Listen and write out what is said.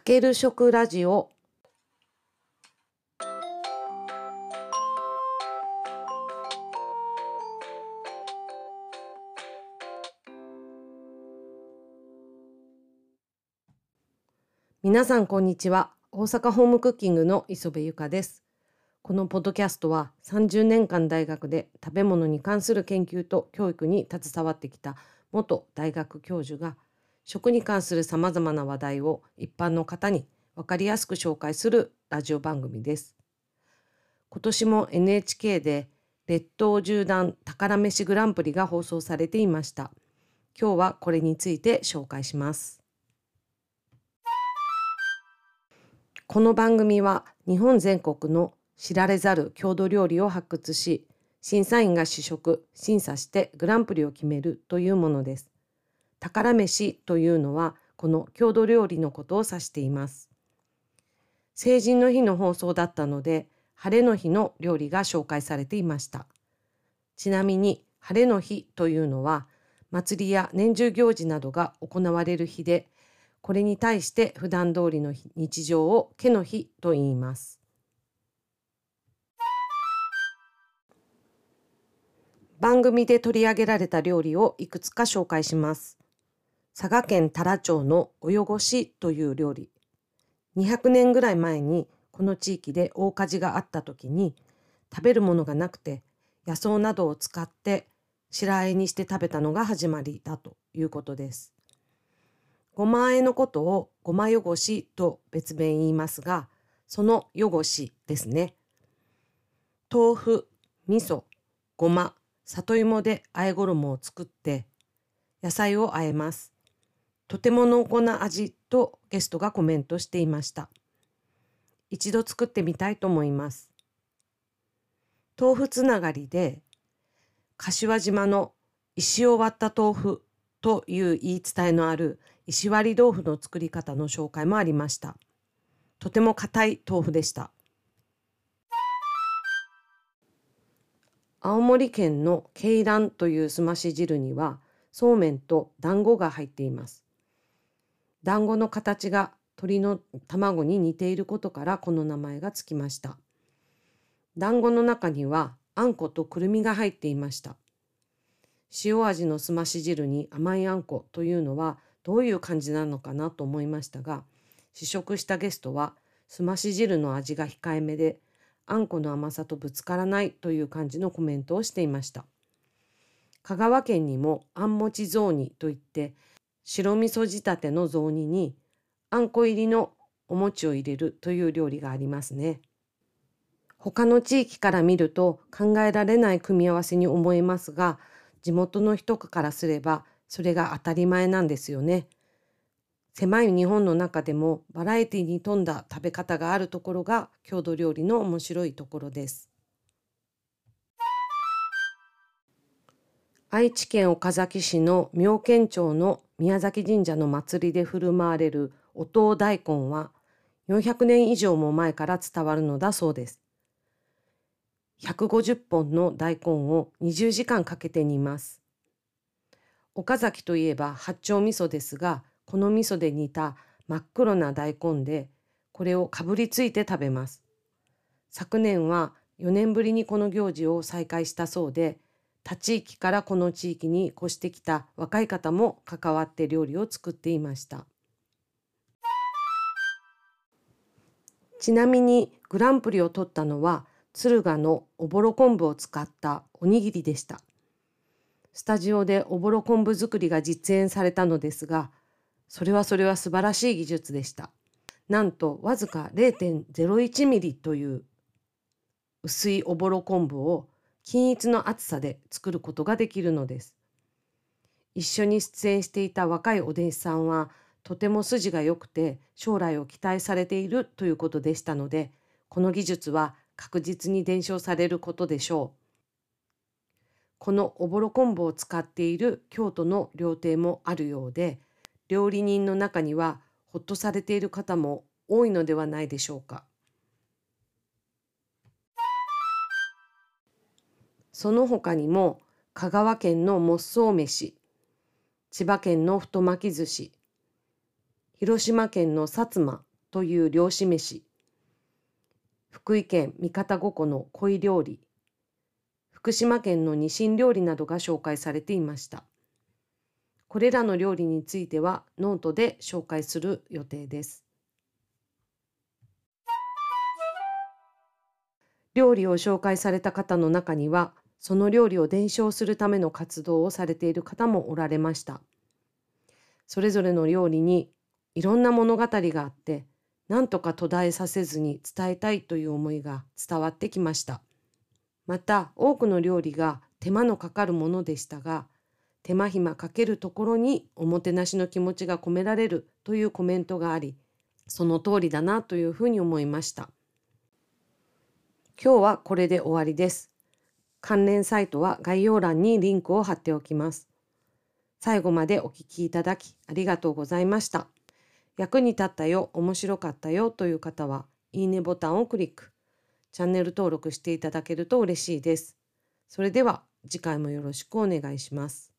かける食ラジオ。皆さんこんにちは。大阪ホームクッキングの磯部ゆかです。このポッドキャストは30年間大学で食べ物に関する研究と教育に携わってきた元大学教授が食に関するさまざまな話題を一般の方に分かりやすく紹介するラジオ番組です。今年も NHK で列島縦断宝メシグランプリが放送されていました。今日はこれについて紹介します。この番組は日本全国の知られざる郷土料理を発掘し、審査員が試食、審査してグランプリを決めるというものです。宝飯というのはこの郷土料理のことを指しています。成人の日の放送だったので、晴れの日の料理が紹介されていました。ちなみに晴れの日というのは祭りや年中行事などが行われる日で、これに対して普段通りの日常を毛の日と言います。番組で取り上げられた料理をいくつか紹介します。佐賀県太良町の泳ごしという料理。200年ぐらい前にこの地域で大火事があった時に食べるものがなくて野草などを使って白あえにして食べたのが始まりだということです。ごまあえのことをごま汚しと別名言いますが、その汚しですね。豆腐、味噌、ごま、里芋で和え衣を作って野菜を和えます。とても濃厚な味とゲストがコメントしていました。一度作ってみたいと思います。豆腐つながりで柏島の石を割った豆腐という言い伝えのある石割り豆腐の作り方の紹介もありました。とても硬い豆腐でした。青森県の鶏卵というすまし汁にはそうめんと団子が入っています。団子の形が鳥の卵に似ていることからこの名前がつきました。団子の中にはあんことくるみが入っていました。塩味のすまし汁に甘いあんこというのはどういう感じなのかなと思いましたが試食したゲストはすまし汁の味が控えめであんこの甘さとぶつからないという感じのコメントをしていました。香川県にもあんもち雑煮といって白味噌仕立ての雑煮にあんこ入りのお餅を入れるという料理がありますね。他の地域から見ると考えられない組み合わせに思えますが地元の人からすればそれが当たり前なんですよね。狭い日本の中でもバラエティに富んだ食べ方があるところが郷土料理の面白いところです。愛知県岡崎市の妙見町の宮崎神社の祭りで振る舞われるお塔大根は400年以上も前から伝わるのだそうです。150本の大根を20時間かけて煮ます。岡崎といえば八丁味噌ですが、この味噌で煮た真っ黒な大根でこれをかぶりついて食べます。昨年は4年ぶりにこの行事を再開したそうで他地域からこの地域に越してきた若い方も関わって料理を作っていました。ちなみにグランプリを取ったのは敦賀のおぼろ昆布を使ったおにぎりでした。スタジオでおぼろ昆布作りが実演されたのですがそれはそれは素晴らしい技術でした。なんとわずか0.01ミリという薄いおぼろ昆布を均一の厚さで作ることができるのです。一緒に出演していた若いお弟子さんはとても筋が良くて将来を期待されているということでしたのでこの技術は確実に伝承されることでしょう。このおぼろ昆布を使っている京都の料亭もあるようで料理人の中にはほっとされている方も多いのではないでしょうか。その他にも香川県のもっそう飯、千葉県の太巻き寿司、広島県の薩摩という漁師飯、福井県三方五湖の鯉料理、福島県のニシン料理などが紹介されていました。これらの料理についてはノートで紹介する予定です。料理を紹介された方の中には、その料理を伝承するための活動をされている方もおられました。それぞれの料理にいろんな物語があって、何とか途絶えさせずに伝えたいという思いが伝わってきました。また多くの料理が手間のかかるものでしたが、手間暇かけるところにおもてなしの気持ちが込められるというコメントがあり、その通りだなというふうに思いました。今日はこれで終わりです。関連サイトは概要欄にリンクを貼っておきます。最後までお聞きいただきありがとうございました。役に立ったよ、面白かったよという方は、いいねボタンをクリック。チャンネル登録していただけると嬉しいです。それでは次回もよろしくお願いします。